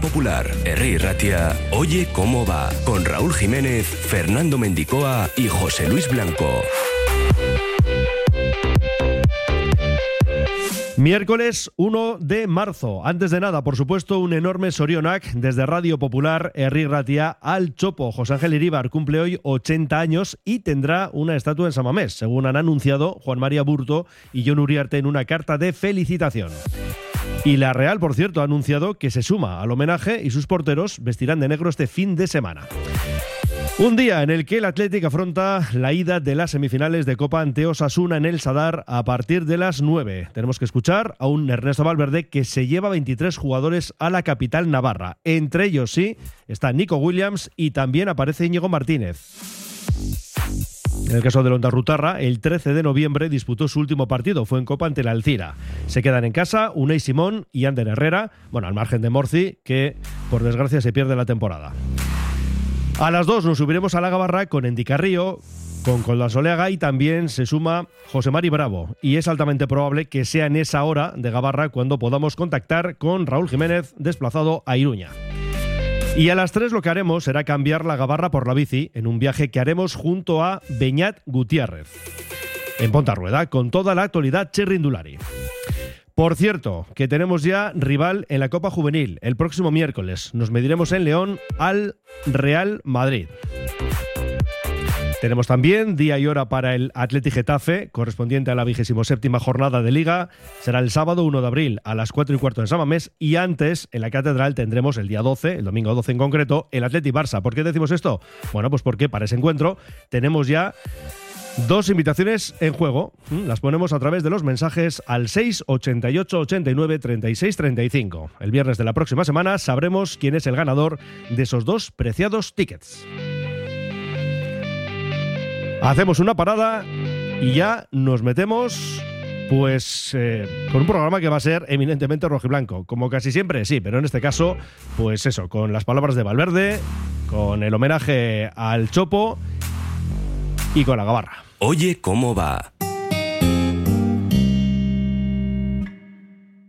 Popular, R. Ratia, Oye cómo va, con Raúl Jiménez, Fernando Mendicoa y José Luis Blanco. Miércoles 1 de marzo. Antes de nada, por supuesto, un enorme Sorionac desde Radio Popular, Herri Ratia, al Chopo. José Ángel Iríbar cumple hoy 80 años y tendrá una estatua en Samamés, según han anunciado Juan María Burto y John Uriarte en una carta de felicitación. Y la Real, por cierto, ha anunciado que se suma al homenaje y sus porteros vestirán de negro este fin de semana. Un día en el que el Athletic afronta la ida de las semifinales de Copa ante Osasuna en el Sadar a partir de las 9. Tenemos que escuchar a un Ernesto Valverde que se lleva 23 jugadores a la capital navarra. Entre ellos, sí, está Nico Williams y también aparece Íñigo Martínez. En el caso de Londa Rutarra, el 13 de noviembre disputó su último partido, fue en Copa ante la Alcira. Se quedan en casa Unai Simón y Ander Herrera, bueno, al margen de Morci, que por desgracia se pierde la temporada. A las 2 nos subiremos a la Gabarra con Endicarrío, con Coldasoleaga y también se suma José Mari Bravo. Y es altamente probable que sea en esa hora de Gabarra cuando podamos contactar con Raúl Jiménez desplazado a Iruña. Y a las 3 lo que haremos será cambiar la Gabarra por la bici en un viaje que haremos junto a Beñat Gutiérrez. En Ponta Rueda, con toda la actualidad cherrindulari. Por cierto, que tenemos ya rival en la Copa Juvenil el próximo miércoles. Nos mediremos en León al Real Madrid. Tenemos también día y hora para el Atleti Getafe, correspondiente a la vigésimo séptima jornada de Liga. Será el sábado 1 de abril a las 4 y cuarto en Samamés. Y antes, en la Catedral, tendremos el día 12, el domingo 12 en concreto, el Atleti Barça. ¿Por qué decimos esto? Bueno, pues porque para ese encuentro tenemos ya Dos invitaciones en juego. Las ponemos a través de los mensajes al 688 89 36 35. El viernes de la próxima semana sabremos quién es el ganador de esos dos preciados tickets. Hacemos una parada y ya nos metemos pues eh, con un programa que va a ser eminentemente rojiblanco, como casi siempre, sí, pero en este caso, pues eso, con las palabras de Valverde, con el homenaje al Chopo y con la gabarra. Oye cómo va.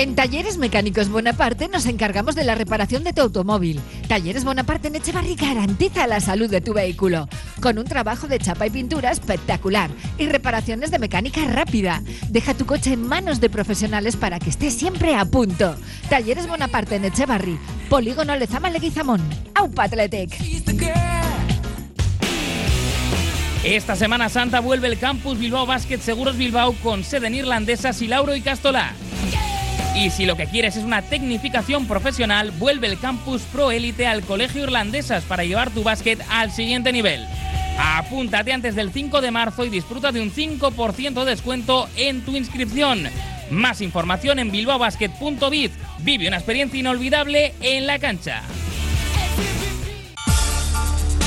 En Talleres Mecánicos Bonaparte nos encargamos de la reparación de tu automóvil. Talleres Bonaparte en Echevarri garantiza la salud de tu vehículo, con un trabajo de chapa y pintura espectacular y reparaciones de mecánica rápida. Deja tu coche en manos de profesionales para que esté siempre a punto. Talleres Bonaparte en Echevarri, Polígono Lezama Leguizamón. Aupa Athletic. Esta Semana Santa vuelve el Campus Bilbao Basket Seguros Bilbao con sede en Irlandesas y Lauro y Castola. Y si lo que quieres es una tecnificación profesional, vuelve el Campus Pro Élite al Colegio Irlandesas para llevar tu básquet al siguiente nivel. Apúntate antes del 5 de marzo y disfruta de un 5% de descuento en tu inscripción. Más información en bilbaobasket.biz. Vive una experiencia inolvidable en la cancha.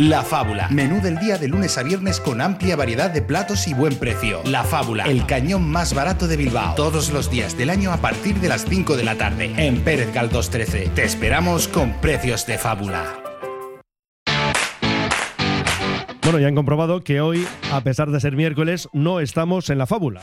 La Fábula. Menú del día de lunes a viernes con amplia variedad de platos y buen precio. La Fábula. El cañón más barato de Bilbao. Todos los días del año a partir de las 5 de la tarde. En Pérez Galdós 13. Te esperamos con precios de fábula. Bueno, ya han comprobado que hoy, a pesar de ser miércoles, no estamos en la fábula.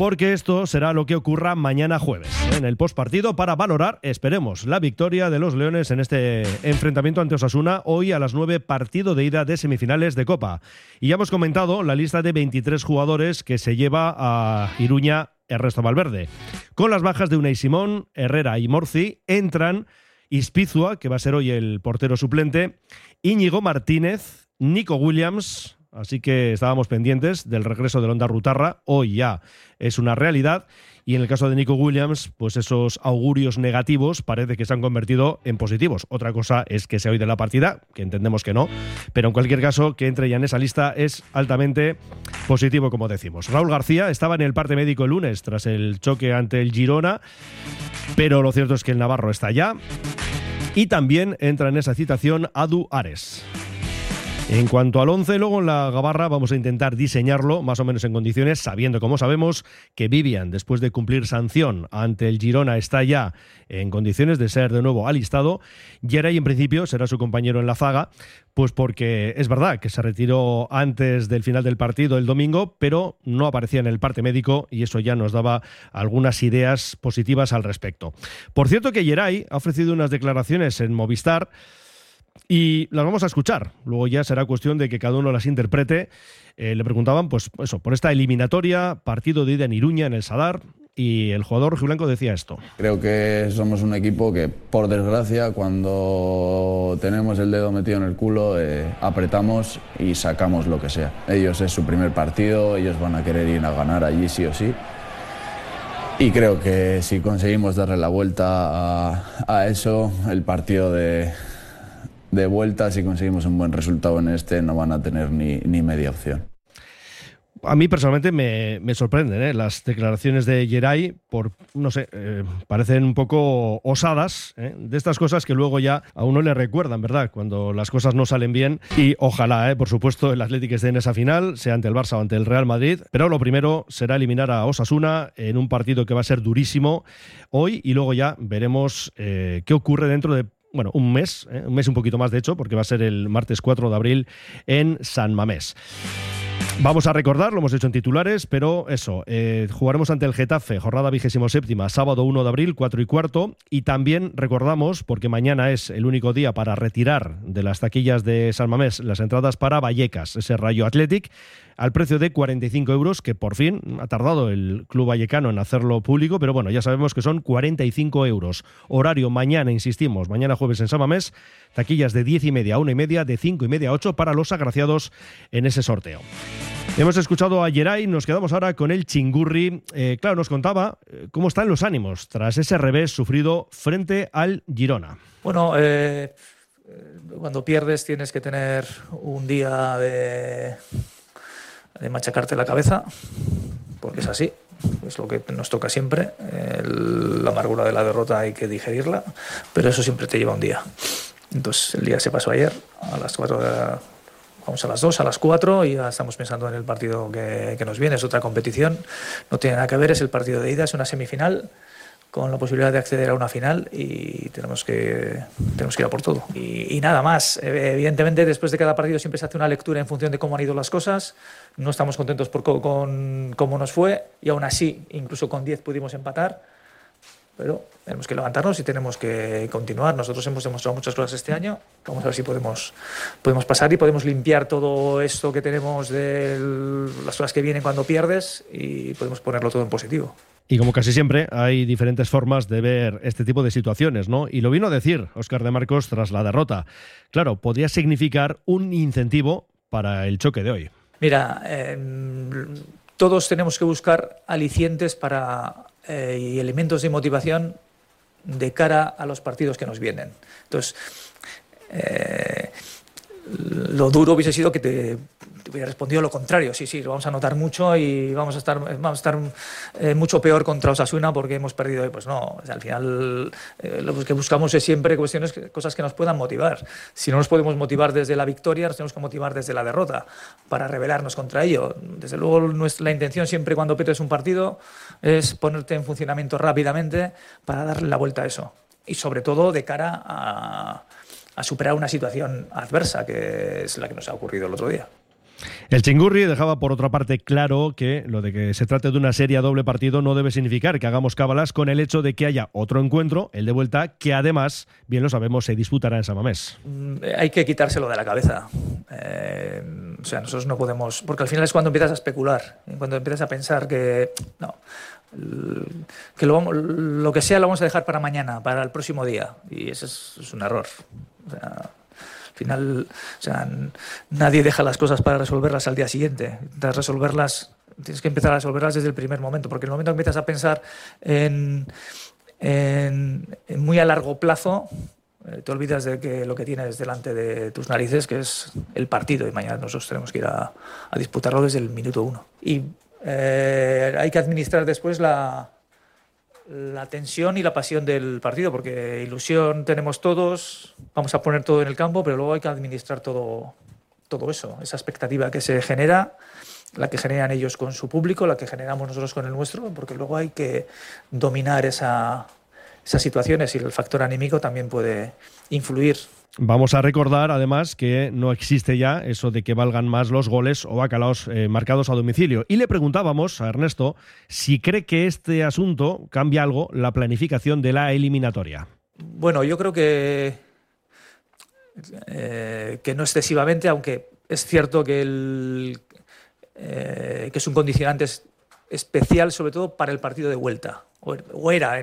Porque esto será lo que ocurra mañana jueves, en el postpartido, para valorar, esperemos, la victoria de los Leones en este enfrentamiento ante Osasuna, hoy a las 9, partido de ida de semifinales de Copa. Y ya hemos comentado la lista de 23 jugadores que se lleva a Iruña Ernesto Valverde. Con las bajas de Unai Simón, Herrera y Morci, entran Ispizua, que va a ser hoy el portero suplente, Íñigo Martínez, Nico Williams, así que estábamos pendientes del regreso de Onda Rutarra, hoy ya es una realidad. Y en el caso de Nico Williams, pues esos augurios negativos parece que se han convertido en positivos. Otra cosa es que se oído de la partida, que entendemos que no, pero en cualquier caso, que entre ya en esa lista es altamente positivo, como decimos. Raúl García estaba en el parte médico el lunes tras el choque ante el Girona, pero lo cierto es que el Navarro está ya. Y también entra en esa citación Adu Ares. En cuanto al 11, luego en la Gabarra vamos a intentar diseñarlo más o menos en condiciones, sabiendo, como sabemos, que Vivian, después de cumplir sanción ante el Girona, está ya en condiciones de ser de nuevo alistado. Geray, en principio, será su compañero en la zaga, pues porque es verdad que se retiró antes del final del partido el domingo, pero no aparecía en el parte médico y eso ya nos daba algunas ideas positivas al respecto. Por cierto que Geray ha ofrecido unas declaraciones en Movistar y las vamos a escuchar. Luego ya será cuestión de que cada uno las interprete. Eh, le preguntaban, pues eso, por esta eliminatoria, partido de ida en Iruña, en el Sadar, y el jugador rojiblanco decía esto. Creo que somos un equipo que, por desgracia, cuando tenemos el dedo metido en el culo, eh, apretamos y sacamos lo que sea. Ellos es su primer partido, ellos van a querer ir a ganar allí sí o sí. Y creo que si conseguimos darle la vuelta a eso, el partido de, de vuelta, si conseguimos un buen resultado en este, no van a tener ni, ni media opción. A mí personalmente me, me sorprenden ¿eh? las declaraciones de Geray, por, no sé, eh, parecen un poco osadas, ¿eh? de estas cosas que luego ya a uno le recuerdan, ¿verdad? Cuando las cosas no salen bien. Y ojalá, por supuesto, el Atlético esté en esa final, sea ante el Barça o ante el Real Madrid. Pero lo primero será eliminar a Osasuna en un partido que va a ser durísimo hoy y luego ya veremos qué ocurre dentro de bueno, un mes, ¿eh? un mes un poquito más de hecho, porque va a ser el martes 4 de abril en San Mamés. Vamos a recordar, lo hemos hecho en titulares, pero eso, eh, jugaremos ante el Getafe, jornada vigésimo séptima, sábado 1 de abril, 4 y cuarto, y también recordamos, porque mañana es el único día para retirar de las taquillas de San Mamés las entradas para Vallecas, ese Rayo Athletic, al precio de 45 euros, que por fin ha tardado el Club Vallecano en hacerlo público, pero bueno, ya sabemos que son 45 euros. Horario mañana, insistimos, mañana jueves en Samamés, taquillas de 10 y media a 1 y media, de 5 y media a 8 para los agraciados en ese sorteo. Hemos escuchado a Geray, nos quedamos ahora con el Chingurri. Eh, claro, nos contaba eh, cómo están los ánimos tras ese revés sufrido frente al Girona. Bueno, eh, cuando pierdes tienes que tener un día de de machacarte la cabeza, porque es así, es lo que nos toca siempre. la amargura de la derrota hay que digerirla, pero eso siempre te lleva un día. Entonces el día se pasó ayer, a las 4 vamos a las 2, a las 4 y ya estamos pensando en el partido que, que nos viene, es otra competición, no tiene nada que ver, es el partido de ida, es una semifinal con la posibilidad de acceder a una final y tenemos que, tenemos que ir a por todo. Y, nada más, evidentemente después de cada partido siempre se hace una lectura en función de cómo han ido las cosas, no estamos contentos por con cómo nos fue y aún así, incluso con 10 pudimos empatar, pero tenemos que levantarnos y tenemos que continuar. Nosotros hemos demostrado muchas cosas este año, vamos a ver si podemos, podemos pasar y podemos limpiar todo esto que tenemos de las cosas que vienen cuando pierdes y podemos ponerlo todo en positivo. Y como casi siempre, hay diferentes formas de ver este tipo de situaciones, ¿no? Y lo vino a decir Óscar de Marcos tras la derrota. Claro, podría significar un incentivo para el choque de hoy. Mira, em, todos tenemos que buscar alicientes para, eh, y elementos de motivación de cara a los partidos que nos vienen. Entonces, eh, lo duro hubiese sido que te hubiera respondido lo contrario. Sí, sí, vamos a notar mucho y vamos a estar, vamos a estar eh, mucho peor contra Osasuna porque hemos perdido. Y pues no, al final eh, lo que buscamos es siempre cuestiones, cosas que nos puedan motivar. Si no nos podemos motivar desde la victoria, nos tenemos que motivar desde la derrota para rebelarnos contra ello. Desde luego, nuestra, la intención siempre cuando pierdes un partido es ponerte en funcionamiento rápidamente para darle la vuelta a eso. Y sobre todo de cara a, a superar una situación adversa, que es la que nos ha ocurrido el otro día. El Chingurri dejaba por otra parte claro que lo de que se trate de una serie a doble partido no debe significar que hagamos cábalas con el hecho de que haya otro encuentro, el de vuelta, que además, bien lo sabemos, se disputará en Samamés. Mm, hay que quitárselo de la cabeza. Eh, o sea, nosotros no podemos. Porque al final es cuando empiezas a especular, cuando empiezas a pensar que. No. Que lo, lo que sea lo vamos a dejar para mañana, para el próximo día. Y eso es, es un error. O sea, final, o sea, nadie deja las cosas para resolverlas al día siguiente. Resolverlas, tienes que empezar a resolverlas desde el primer momento, porque el momento que empiezas a pensar en, en, muy a largo plazo, eh, te olvidas de que lo que tienes delante de tus narices, que es el partido, y mañana nosotros tenemos que ir a, a disputarlo desde el minuto uno. Y eh, hay que administrar después la, la tensión y la pasión del partido, porque ilusión tenemos todos, vamos a poner todo en el campo, pero luego hay que administrar todo, todo eso, esa expectativa que se genera, la que generan ellos con su público, la que generamos nosotros con el nuestro, porque luego hay que dominar esa, esas situaciones y el factor anímico también puede influir Vamos a recordar además que no existe ya eso de que valgan más los goles o bacalaos eh, marcados a domicilio. Y le preguntábamos a Ernesto si cree que este asunto cambia algo la planificación de la eliminatoria. Bueno, yo creo que, eh, que no excesivamente, aunque es cierto que, eh, que es un condicionante especial sobre todo para el partido de vuelta o era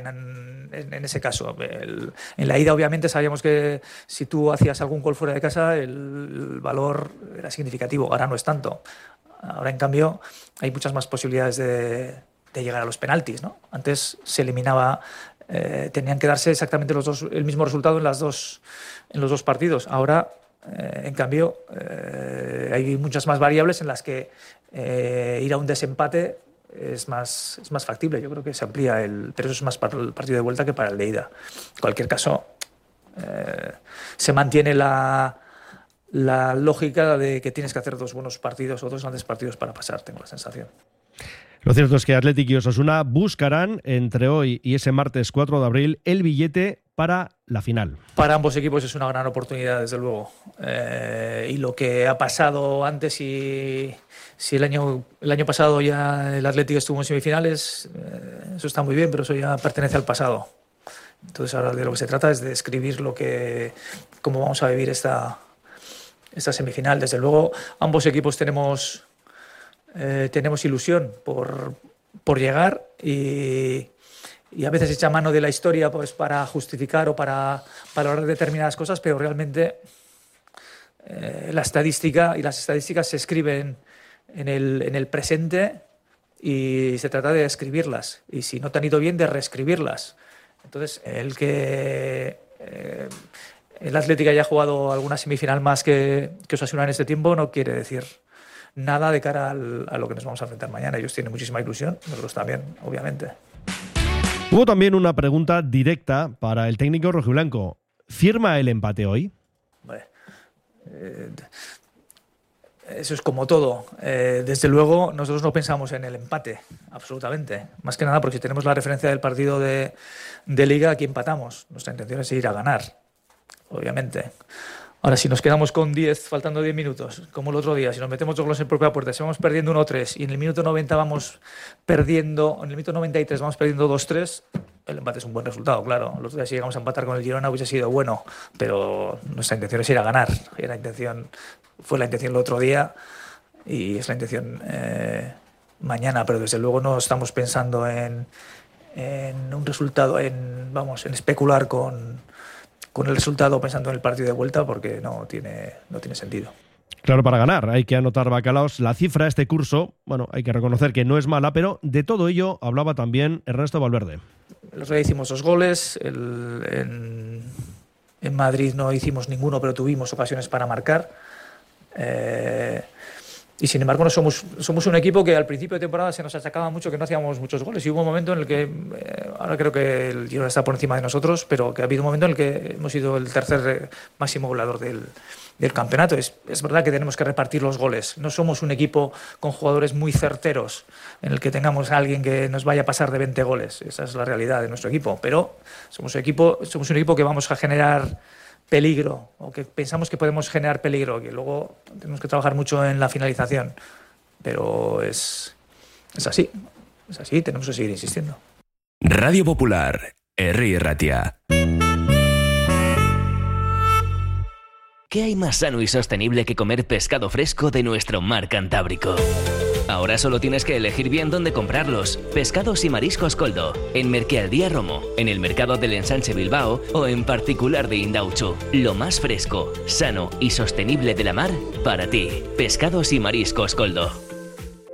en, ese caso. en la ida, obviamente, sabíamos que si tú hacías algún gol fuera de casa, el, valor era significativo. Ahora no es tanto. Ahora, en cambio, hay muchas más posibilidades de, llegar a los penaltis. ¿no? Antes se eliminaba, eh, tenían que darse exactamente los dos, el mismo resultado en, las dos, en los dos partidos. Ahora, eh, en cambio, eh, hay muchas más variables en las que ir a un desempate es más, es más factible. Yo creo que se amplía el. Pero eso es más para el partido de vuelta que para el de ida. En cualquier caso, eh, se mantiene la, la lógica de que tienes que hacer dos buenos partidos o dos grandes partidos para pasar, tengo la sensación. Lo cierto es que Athletic y Osasuna buscarán entre hoy y ese martes 4 de abril el billete para la final. Para ambos equipos es una gran oportunidad, desde luego. Eh, y lo que ha pasado antes y si el año, el año pasado ya el Atlético estuvo en semifinales, eh, eso está muy bien, pero eso ya pertenece al pasado. Entonces ahora de lo que se trata es de escribir lo que, cómo vamos a vivir esta, esta semifinal. Desde luego ambos equipos tenemos, eh, tenemos ilusión por, por llegar y, y, a veces echa mano de la historia pues, para justificar o para valorar determinadas cosas, pero realmente eh, la estadística y las estadísticas se escriben en el, en el presente y se trata de escribirlas. Y si no te han ido bien, de reescribirlas. Entonces, el que eh, el Atlético haya jugado alguna semifinal más que, que Osasuna en este tiempo no quiere decir nada de cara al, a lo que nos vamos a enfrentar mañana. Ellos tienen muchísima ilusión, nosotros también, obviamente. Hubo también una pregunta directa para el técnico rojiblanco. ¿Firma el empate hoy? eh, eso es como todo. Eh, desde luego, nosotros no pensamos en el empate, absolutamente. Más que nada porque si tenemos la referencia del partido de, de liga, aquí empatamos. Nuestra intención es ir a ganar, obviamente. Ahora, si nos quedamos con 10, faltando 10 minutos, como el otro día, si nos metemos dos goles en propia puerta, si vamos perdiendo 1-3 y en el minuto 90 vamos perdiendo, en el minuto 93 vamos perdiendo 2-3, el empate es un buen resultado, claro. Los días si llegamos a empatar con el Girona hubiese sido bueno, pero nuestra intención es ir a ganar. la intención, fue la intención el otro día y es la intención eh, mañana, pero desde luego no estamos pensando en, en un resultado, en, vamos, en especular con con el resultado pensando en el partido de vuelta porque no tiene, no tiene sentido. Claro, para ganar hay que anotar bacalaos. La cifra de este curso, bueno, hay que reconocer que no es mala, pero de todo ello hablaba también Ernesto Valverde. Los día hicimos dos goles, en, en, Madrid no hicimos ninguno, pero tuvimos ocasiones para marcar. Eh, y sin embargo, no somos, somos un equipo que al principio de temporada se nos achacaba mucho que no hacíamos muchos goles. Y hubo un momento en el que, eh, ahora creo que el Girona está por encima de nosotros, pero que ha habido un momento en el que hemos sido el tercer eh, máximo goleador del, del campeonato. Es, es, verdad que tenemos que repartir los goles. No somos un equipo con jugadores muy certeros en el que tengamos a alguien que nos vaya a pasar de 20 goles. Esa es la realidad de nuestro equipo. Pero somos equipo, somos un equipo que vamos a generar peligro o que pensamos que podemos generar peligro, que luego tenemos que trabajar mucho en la finalización. Pero es, es así, es así, tenemos que seguir insistiendo. Radio Popular, Herri Ratia. ¿Qué hay más sano y sostenible que comer pescado fresco de nuestro mar Cantábrico? Ahora solo tienes que elegir bien dónde comprarlos. Pescados y mariscos Coldo, en Merquealdía Romo, en el mercado del Ensanche Bilbao o en particular de Indauchu. Lo más fresco, sano y sostenible de la mar para ti. Pescados y mariscos Coldo.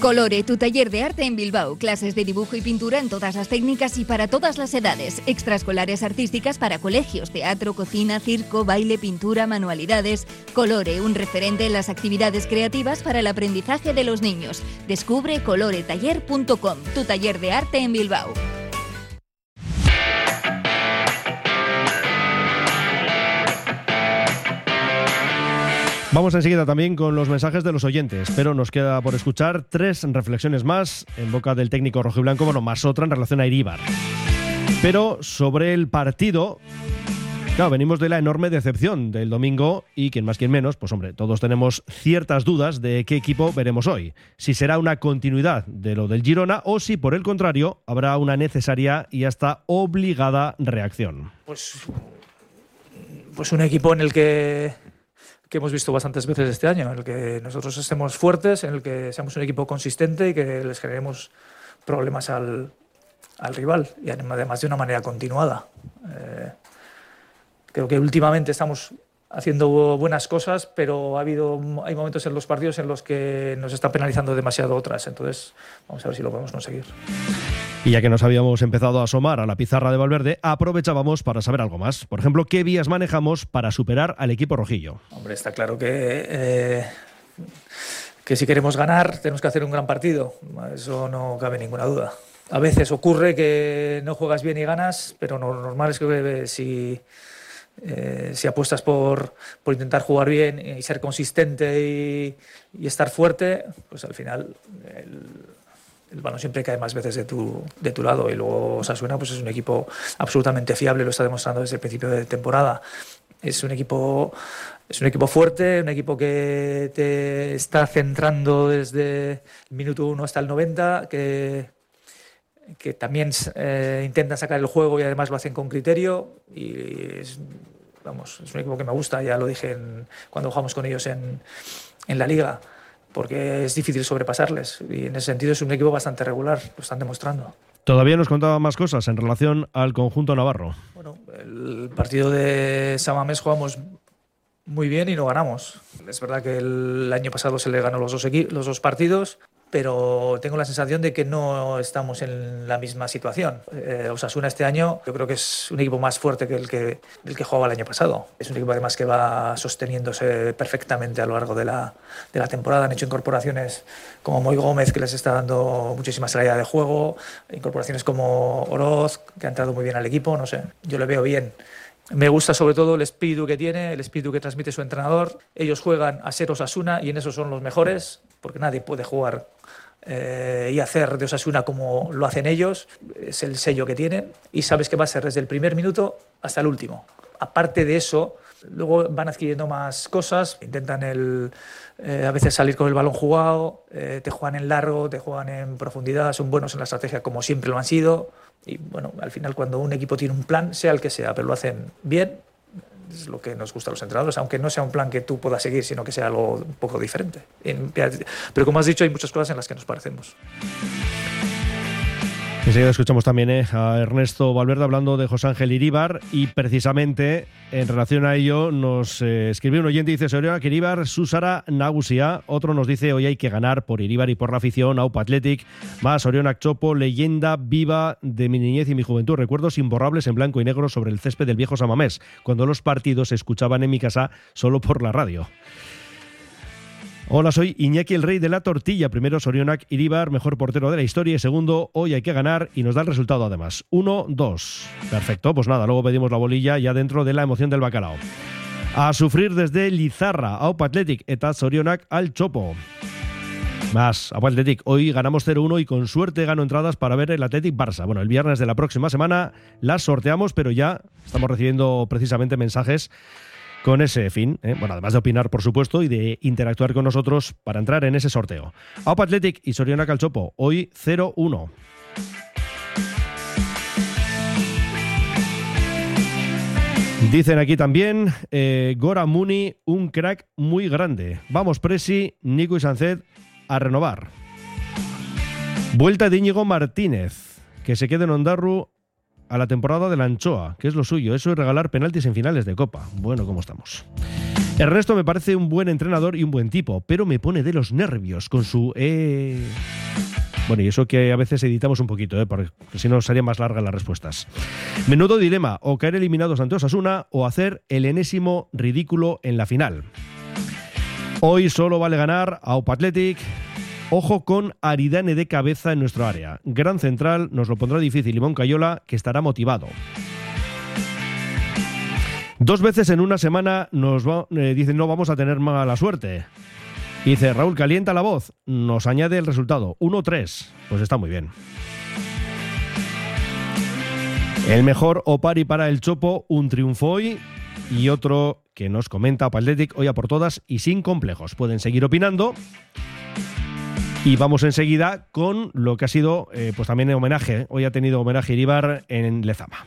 Colore, tu taller de arte en Bilbao. Clases de dibujo y pintura en todas las técnicas y para todas las edades. Extraescolares artísticas para colegios, teatro, cocina, circo, baile, pintura, manualidades. Colore, un referente en las actividades creativas para el aprendizaje de los niños. Descubre coloretaller.com, tu taller de arte en Bilbao. Vamos enseguida también con los mensajes de los oyentes, pero nos queda por escuchar tres reflexiones más en boca del técnico rojo y blanco, bueno, más otra en relación a Iríbar. Pero sobre el partido, claro, venimos de la enorme decepción del domingo y quien más, quien menos, pues hombre, todos tenemos ciertas dudas de qué equipo veremos hoy. Si será una continuidad de lo del Girona o si por el contrario habrá una necesaria y hasta obligada reacción. Pues, pues un equipo en el que que hemos visto bastantes veces este año, en el que nosotros estemos fuertes, en el que seamos un equipo consistente y que les generemos problemas al, al rival, y además de una manera continuada. Eh, creo que últimamente estamos haciendo buenas cosas, pero ha habido, hay momentos en los partidos en los que nos está penalizando demasiado otras. Entonces, vamos a ver si lo podemos conseguir. Y ya que nos habíamos empezado a asomar a la pizarra de Valverde, aprovechábamos para saber algo más. Por ejemplo, ¿qué vías manejamos para superar al equipo rojillo? Hombre, está claro que, eh, que si queremos ganar tenemos que hacer un gran partido. Eso no cabe ninguna duda. A veces ocurre que no juegas bien y ganas, pero lo normal es que si eh, si apuestas por, por, intentar jugar bien y ser consistente y, estar fuerte, pues al final el, el, balón siempre cae más veces de tu, de tu lado. Y luego Osasuna pues es un equipo absolutamente fiable, lo está demostrando desde el principio de temporada. Es un equipo es un equipo fuerte, un equipo que te está centrando desde el minuto 1 hasta el 90, que, que también eh, intentan sacar el juego y además lo hacen con criterio. Y es, vamos, es un equipo que me gusta, ya lo dije cuando jugamos con ellos en, en, la liga, porque es difícil sobrepasarles. Y en ese sentido es un equipo bastante regular, lo están demostrando. Todavía nos contaba más cosas en relación al conjunto navarro. Bueno, el partido de Samamés jugamos muy bien y no ganamos. Es verdad que el año pasado se le ganó los dos, los dos partidos, pero tengo la sensación de que no estamos en la misma situación. Eh, Osasuna este año yo creo que es un equipo más fuerte que el que, el que jugaba el año pasado. Es un equipo además que va sosteniéndose perfectamente a lo largo de la, de la temporada. Han hecho incorporaciones como Moy Gómez, que les está dando muchísima salida de juego, incorporaciones como Oroz, que ha entrado muy bien al equipo, no sé, yo le veo bien. Me gusta sobre todo el espíritu que tiene, el espíritu que transmite su entrenador. Ellos juegan a ser Osasuna y en eso son los mejores, porque nadie puede jugar eh, y hacer de Osasuna como lo hacen ellos, es el sello que tienen y sabes que va a ser desde el primer minuto hasta el último. Aparte de eso, Luego van adquiriendo más cosas, intentan el, eh, a veces salir con el balón jugado, eh, te juegan en largo, te juegan en profundidad, son buenos en la estrategia como siempre lo han sido. Y bueno, al final cuando un equipo tiene un plan, sea el que sea, pero lo hacen bien, es lo que nos gusta a los entrenadores, aunque no sea un plan que tú puedas seguir, sino que sea algo un poco diferente. Pero como has dicho, hay muchas cosas en las que nos parecemos. Enseguida escuchamos también eh, a Ernesto Valverde hablando de José Ángel Iríbar y precisamente en relación a ello nos eh, escribió un oyente y dice Soriona que Iríbar Susara Nagusia, otro nos dice hoy hay que ganar por Iríbar y por la afición, Aupa Athletic, más Oriona Chopo, leyenda viva de mi niñez y mi juventud, recuerdos imborrables en blanco y negro sobre el césped del viejo Samamés, cuando los partidos se escuchaban en mi casa solo por la radio. Hola, soy Iñaki el Rey de la Tortilla. Primero, Sorionak Iribar, mejor portero de la historia. Y segundo, hoy hay que ganar y nos da el resultado además. 1-2. Perfecto, pues nada, luego pedimos la bolilla ya dentro de la emoción del bacalao. A sufrir desde Lizarra, Aupa Athletic, eta Sorionak al Chopo. Más, Aupa Athletic, hoy ganamos 0-1 y con suerte gano entradas para ver el Athletic Barça. Bueno, el viernes de la próxima semana las sorteamos, pero ya estamos recibiendo precisamente mensajes con ese fin. ¿eh? Bueno, además de opinar, por supuesto, y de interactuar con nosotros para entrar en ese sorteo. Aupa Athletic y Soriana Calchopo, hoy 0-1. Dicen aquí también, eh, Gora Muni, un crack muy grande. Vamos, Presi, Nico y Sancet a renovar. Vuelta de Íñigo Martínez, que se quede en Ondarru a la temporada de la anchoa, que es lo suyo, eso es regalar penaltis en finales de Copa. Bueno, ¿cómo estamos? Ernesto me parece un buen entrenador y un buen tipo, pero me pone de los nervios con su... Eh... Bueno, y eso que a veces editamos un poquito, ¿eh? porque si no serían más largas las respuestas. Menudo dilema, o caer eliminados ante Osasuna o hacer el enésimo ridículo en la final. Hoy solo vale ganar a Opa Athletic, Ojo con Aridane de cabeza en nuestro área. Gran central, nos lo pondrá difícil Limón Cayola, que estará motivado. Dos veces en una semana nos eh, dicen no vamos a tener mala suerte. Dice Raúl, calienta la voz. Nos añade el resultado. 1-3. Pues está muy bien. El mejor Opari para el Chopo, un triunfo hoy. Y otro que nos comenta Paldetic hoy a por todas y sin complejos. Pueden seguir opinando. Y vamos enseguida con lo que ha sido, eh, pues también homenaje. Hoy ha tenido homenaje Iribar en Lezama.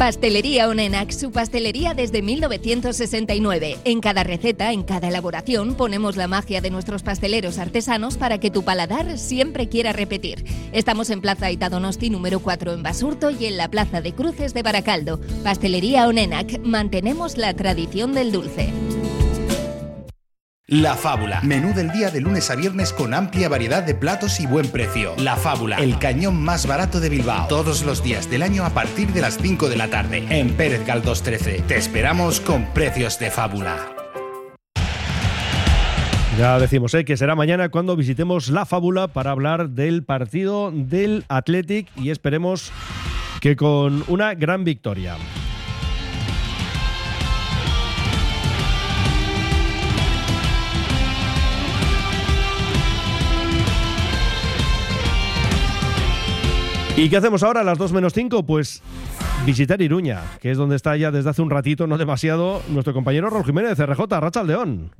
Pastelería Onenac, su pastelería desde 1969. En cada receta, en cada elaboración, ponemos la magia de nuestros pasteleros artesanos para que tu paladar siempre quiera repetir. Estamos en Plaza Itadonosti número 4 en Basurto y en la Plaza de Cruces de Baracaldo. Pastelería Onenac, mantenemos la tradición del dulce. La Fábula. Menú del día de lunes a viernes con amplia variedad de platos y buen precio. La Fábula. El cañón más barato de Bilbao. Todos los días del año a partir de las 5 de la tarde. En Pérez Galdós 13. Te esperamos con precios de fábula. Ya decimos ¿eh? que será mañana cuando visitemos La Fábula para hablar del partido del Athletic y esperemos que con una gran victoria. ¿Y qué hacemos ahora a las 2 menos 5? Pues visitar Iruña, que es donde está ya desde hace un ratito, no demasiado, nuestro compañero Raúl Jiménez, RJ, Racha León.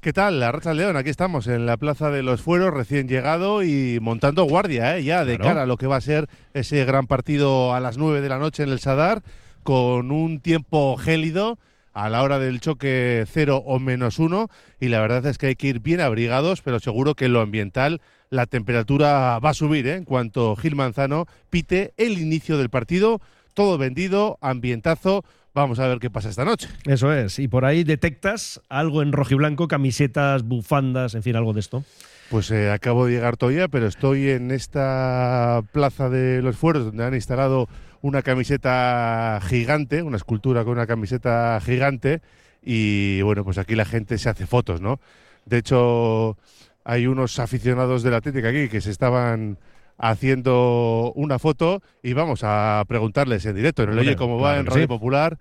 ¿Qué tal? La Racha León, aquí estamos en la Plaza de los Fueros, recién llegado y montando guardia, ¿eh? ya de cara a lo que va a ser ese gran partido a las 9 de la noche en el Sadar con un tiempo gélido a la hora del choque cero o menos uno y la verdad es que hay que ir bien abrigados, pero seguro que en lo ambiental la temperatura va a subir ¿eh? en cuanto Gil Manzano pite el inicio del partido. Todo vendido, ambientazo. Vamos a ver qué pasa esta noche. Eso es. Y por ahí detectas algo en rojiblanco, camisetas, bufandas, en fin, algo de esto. Pues eh, acabo de llegar todavía, pero estoy en esta plaza de los fueros donde han instalado una camiseta gigante, una escultura con una camiseta gigante y bueno, pues aquí la gente se hace fotos, ¿no? De hecho, hay unos aficionados de la Atlética aquí que se estaban haciendo una foto y vamos a preguntarles en directo en el Oye cómo va en Radio Popular.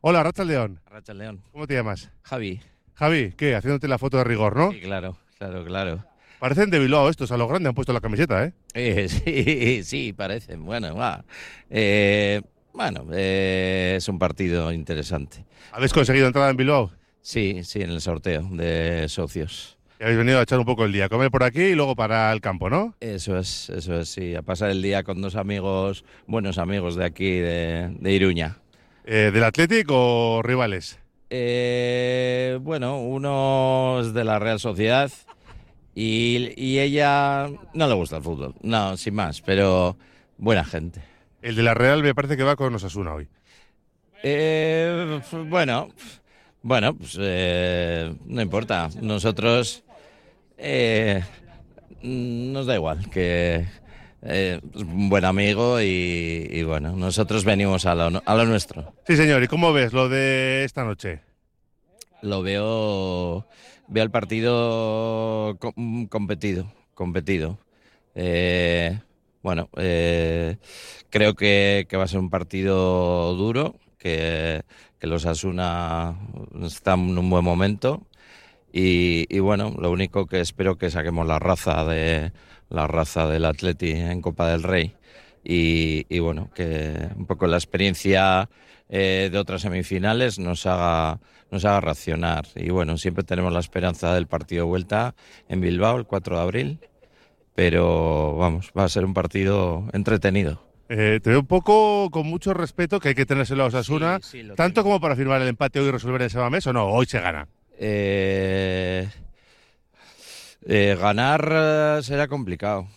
Hola, Racha León. Racha León. ¿Cómo te llamas? Javi. Javi, ¿qué? Haciéndote la foto de rigor, ¿no? Sí, claro, claro, claro. Parecen de Bilbao estos, a lo grande han puesto la camiseta, ¿eh? Eh sí, sí, parecen. Bueno, va. Eh, bueno, eh, es un partido interesante. ¿Habéis conseguido entrada en Bilbao? Sí, sí, en el sorteo de socios. Y habéis venido a echar un poco el día, comer por aquí y luego para el campo, ¿no? Eso es, eso es, sí, a pasar el día con dos amigos, buenos amigos de aquí, de, Iruña. ¿Del Atlético o rivales? bueno, uno es de la Real Sociedad y, ella no le gusta el fútbol, no, sin más, pero buena gente. El de la Real me parece que va con Osasuna hoy. Eh, bueno, bueno, pues eh, no importa. Nosotros eh, nos da igual que es un buen amigo y, bueno, nosotros venimos a lo, a lo nuestro. Sí, señor. ¿Y cómo ves lo de esta noche? Lo veo veo el partido competido, competido. Eh, bueno, eh, creo que, va a ser un partido duro, que, los Asuna están en un buen momento y, bueno, lo único que espero que saquemos la raza de la raza del Atleti en Copa del Rey y bueno, que un poco la experiencia eh, de otras semifinales nos haga, nos haga racionar. Y bueno, siempre tenemos la esperanza del partido de vuelta en Bilbao el 4 de abril, pero vamos, va a ser un partido entretenido. Eh, te veo un poco con mucho respeto que hay que tenérselo a Osasuna, tanto como para firmar el empate hoy y resolver ese mes o no, hoy se gana. Eh, ganar será complicado,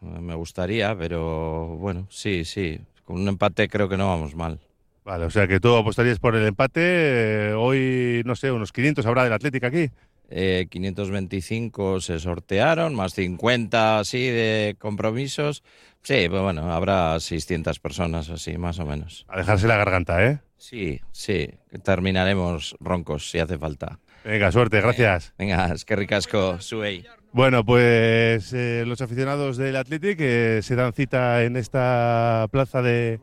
me gustaría, pero bueno, sí, sí, con un empate creo que no vamos mal. Vale, o sea que tú apostarías por el empate. Eh, hoy, no sé, unos 500 habrá del Atlético aquí. 525 eh, se sortearon, más 50 así de compromisos. Sí, pues bueno, habrá 600 personas así, más o menos. A dejarse la garganta, ¿eh? Sí, sí, terminaremos roncos si hace falta. Venga, suerte, gracias. Venga, es que ricasco, suey. Bueno, pues eh, los aficionados del Atlético se dan cita en esta plaza de,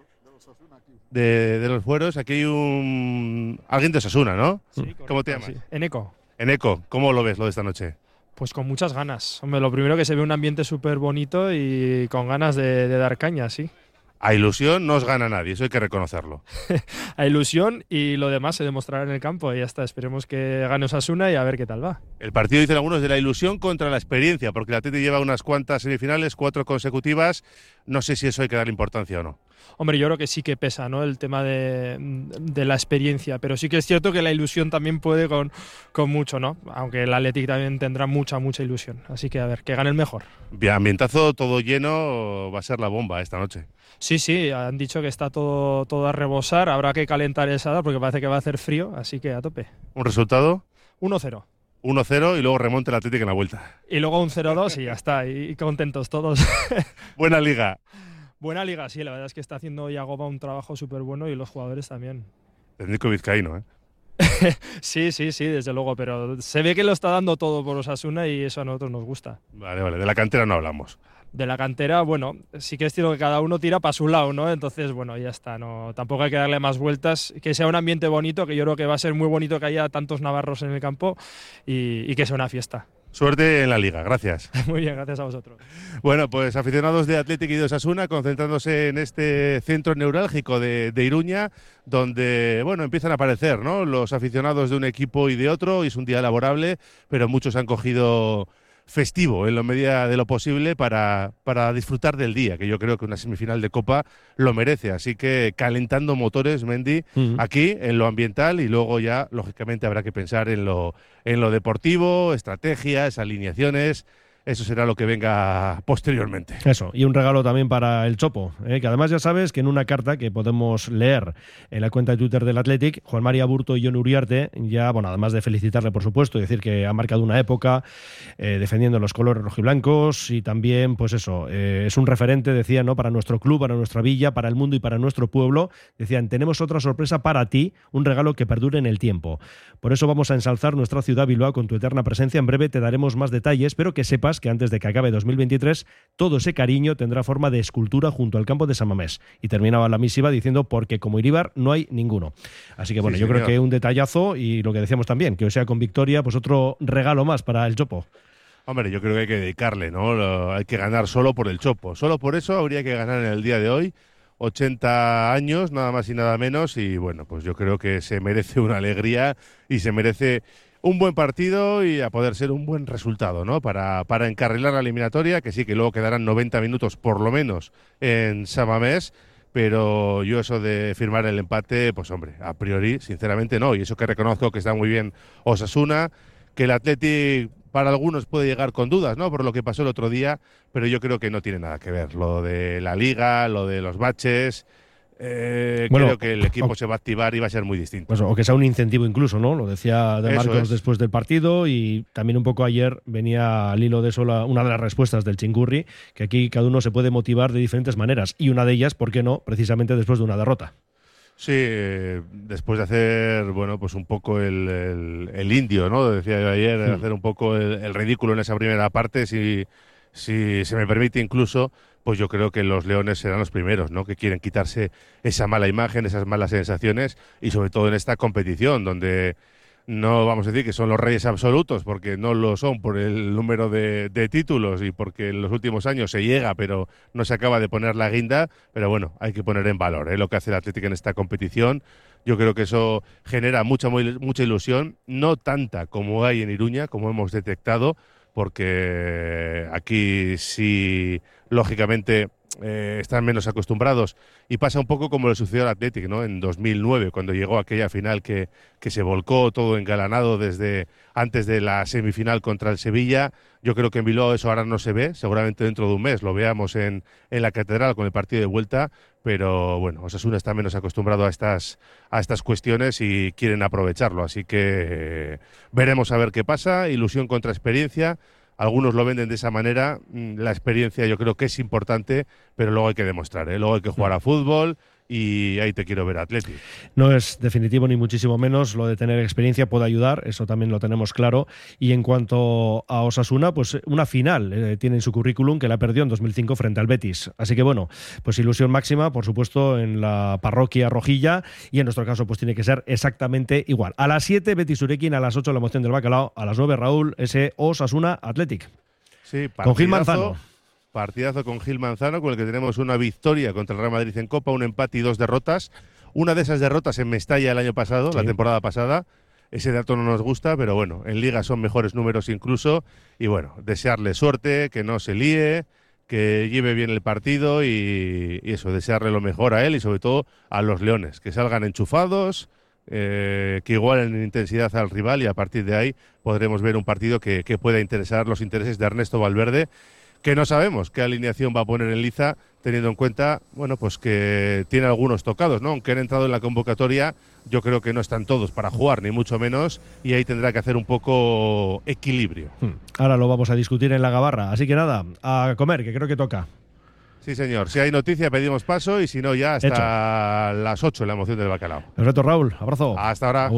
de, los fueros. Aquí hay un alguien de Osasuna, ¿no? ¿Cómo te llamas? En Eco. En Eco, ¿cómo lo ves lo de esta noche? Pues con muchas ganas. Hombre, lo primero que se ve un ambiente súper bonito y con ganas de, de dar caña, sí. A ilusión no os gana nadie, eso hay que reconocerlo. a ilusión y lo demás se demostrará en el campo y ya está. Esperemos que gane Osasuna y a ver qué tal va. El partido, dicen algunos, de la ilusión contra la experiencia, porque la Tete lleva unas cuantas semifinales, cuatro consecutivas. No sé si eso hay que darle importancia o no. Hombre, yo creo que sí que pesa, ¿no? El tema de, la experiencia, pero sí que es cierto que la ilusión también puede con, con mucho, ¿no? Aunque el Athletic también tendrá mucha, mucha ilusión. Así que a ver, que gane el mejor. Bien, ambientazo todo lleno, va a ser la bomba esta noche. Sí, sí, han dicho que está todo, todo a rebosar. Habrá que calentar el sadar porque parece que va a hacer frío, así que a tope. ¿Un resultado? 1-0. 1-0 y luego remonte el Atlético en la vuelta. Y luego un 0-2 y ya está, y contentos todos. Buena liga. Buena liga, sí, la verdad es que está haciendo Yagoba un trabajo súper bueno y los jugadores también. Técnico vizcaíno, ¿eh? sí, sí, sí, desde luego, pero se ve que lo está dando todo por Osasuna y eso a nosotros nos gusta. Vale, vale, de la cantera no hablamos. De la cantera, bueno, sí que es cierto que cada uno tira para su lado, ¿no? Entonces, bueno, ya está, no, tampoco hay que darle más vueltas, que sea un ambiente bonito, que yo creo que va a ser muy bonito que haya tantos navarros en el campo y que sea una fiesta. Suerte en la liga, gracias. Muy bien, gracias a vosotros. Bueno, pues aficionados de Atlético y de Osasuna, concentrándose en este centro neurálgico de, Iruña, donde bueno, empiezan a aparecer ¿no? los aficionados de un equipo y de otro, y es un día laborable, pero muchos han cogido festivo en la medida de lo posible para, para disfrutar del día, que yo creo que una semifinal de Copa lo merece. Así que calentando motores, Mendy, aquí en lo ambiental y luego ya, lógicamente, habrá que pensar en lo, en lo deportivo, estrategias, alineaciones eso será lo que venga posteriormente. Eso, y un regalo también para el Chopo, ¿eh? que además ya sabes que en una carta que podemos leer en la cuenta de Twitter del Athletic, Juan María Burto y John Uriarte, ya, bueno, además de felicitarle, por supuesto, y decir que ha marcado una época eh, defendiendo los colores rojiblancos y también, pues eso, eh, es un referente, decían, ¿no? para nuestro club, para nuestra villa, para el mundo y para nuestro pueblo. Decían, tenemos otra sorpresa para ti, un regalo que perdure en el tiempo. Por eso vamos a ensalzar nuestra ciudad Bilbao con tu eterna presencia. En breve te daremos más detalles, pero que sepas que antes de que acabe 2023 todo ese cariño tendrá forma de escultura junto al campo de San Mamés. Y terminaba la misiva diciendo porque como Iribar no hay ninguno. Así que bueno, yo creo que un detallazo y lo que decíamos también, que hoy sea con victoria, pues otro regalo más para el Chopo. Hombre, yo creo que hay que dedicarle, ¿no? Hay que ganar solo por el Chopo. Solo por eso habría que ganar en el día de hoy. 80 años, nada más y nada menos, y bueno, pues yo creo que se merece una alegría y se merece un buen partido y a poder ser un buen resultado, ¿no? Para, para encarrilar la eliminatoria, que sí, que luego quedarán 90 minutos por lo menos en Samamés, pero yo eso de firmar el empate, pues hombre, a priori, sinceramente no, y eso que reconozco que está muy bien Osasuna, que el Athletic para algunos puede llegar con dudas, ¿no? Por lo que pasó el otro día, pero yo creo que no tiene nada que ver. Lo de la liga, lo de los baches, eh, creo que el equipo se va a activar y va a ser muy distinto. Pues, o que sea un incentivo incluso, ¿no? Lo decía de Marcos después del partido y también un poco ayer venía al hilo de eso una de las respuestas del Chingurri, que aquí cada uno se puede motivar de diferentes maneras y una de ellas, ¿por qué no? Precisamente después de una derrota. Sí, después de hacer, bueno, pues un poco el, indio, ¿no? Decía yo ayer, hmm. hacer un poco el, ridículo en esa primera parte, si, si se me permite incluso, pues yo creo que los Leones serán los primeros, ¿no? Que quieren quitarse esa mala imagen, esas malas sensaciones y sobre todo en esta competición donde no vamos a decir que son los reyes absolutos, porque no lo son por el número de, títulos y porque en los últimos años se llega, pero no se acaba de poner la guinda. Pero bueno, hay que poner en valor ¿eh? lo que hace el Atlético en esta competición. Yo creo que eso genera mucha, mucha ilusión, no tanta como hay en Iruña, como hemos detectado, porque aquí sí, lógicamente, eh, están menos acostumbrados. Y pasa un poco como le sucedió al Athletic, ¿no? En 2009, cuando llegó aquella final que, que se volcó todo engalanado desde antes de la semifinal contra el Sevilla. Yo creo que en Bilbao eso ahora no se ve, seguramente dentro de un mes lo veamos en, en la Catedral con el partido de vuelta, pero bueno, Osasuna está menos acostumbrado a estas, a estas cuestiones y quieren aprovecharlo, así que eh, veremos a ver qué pasa, ilusión contra experiencia, algunos lo venden de esa manera, mm, la experiencia yo creo que es importante, pero luego hay que demostrar, ¿eh? luego hay que jugar a fútbol, y ahí te quiero ver Atleti. No es definitivo ni muchísimo menos, lo de tener experiencia puede ayudar, eso también lo tenemos claro. Y en cuanto a Osasuna, pues una final eh, tiene en su currículum que la perdió en 2005 frente al Betis. Así que bueno, pues ilusión máxima, por supuesto, en la parroquia rojilla y en nuestro caso pues tiene que ser exactamente igual. A las 7 Betis Urequín, a las 8 la emoción del bacalao, a las 9 Raúl, ese Osasuna Athletic. Sí, Con Gil Manzano. Partidazo con Gil Manzano, con el que tenemos una victoria contra el Real Madrid en Copa, un empate y dos derrotas. Una de esas derrotas en Mestalla el año pasado, la temporada pasada. Ese dato no nos gusta, pero bueno, en Liga son mejores números incluso. Y bueno, desearle suerte, que no se líe, que lleve bien el partido y, eso, desearle lo mejor a él y sobre todo a los Leones, que salgan enchufados, eh, que igualen en intensidad al rival y a partir de ahí podremos ver un partido que, que pueda interesar los intereses de Ernesto Valverde que no sabemos qué alineación va a poner en Liza, teniendo en cuenta, bueno, pues que tiene algunos tocados, ¿no? Aunque han entrado en la convocatoria, yo creo que no están todos para jugar, ni mucho menos, y ahí tendrá que hacer un poco equilibrio. Hmm. Ahora lo vamos a discutir en la gabarra, así que nada, a comer, que creo que toca. Sí, señor. Si hay noticia, pedimos paso y si no, ya hasta las 8 la emoción del bacalao. Perfecto, Raúl. Abrazo. Hasta ahora.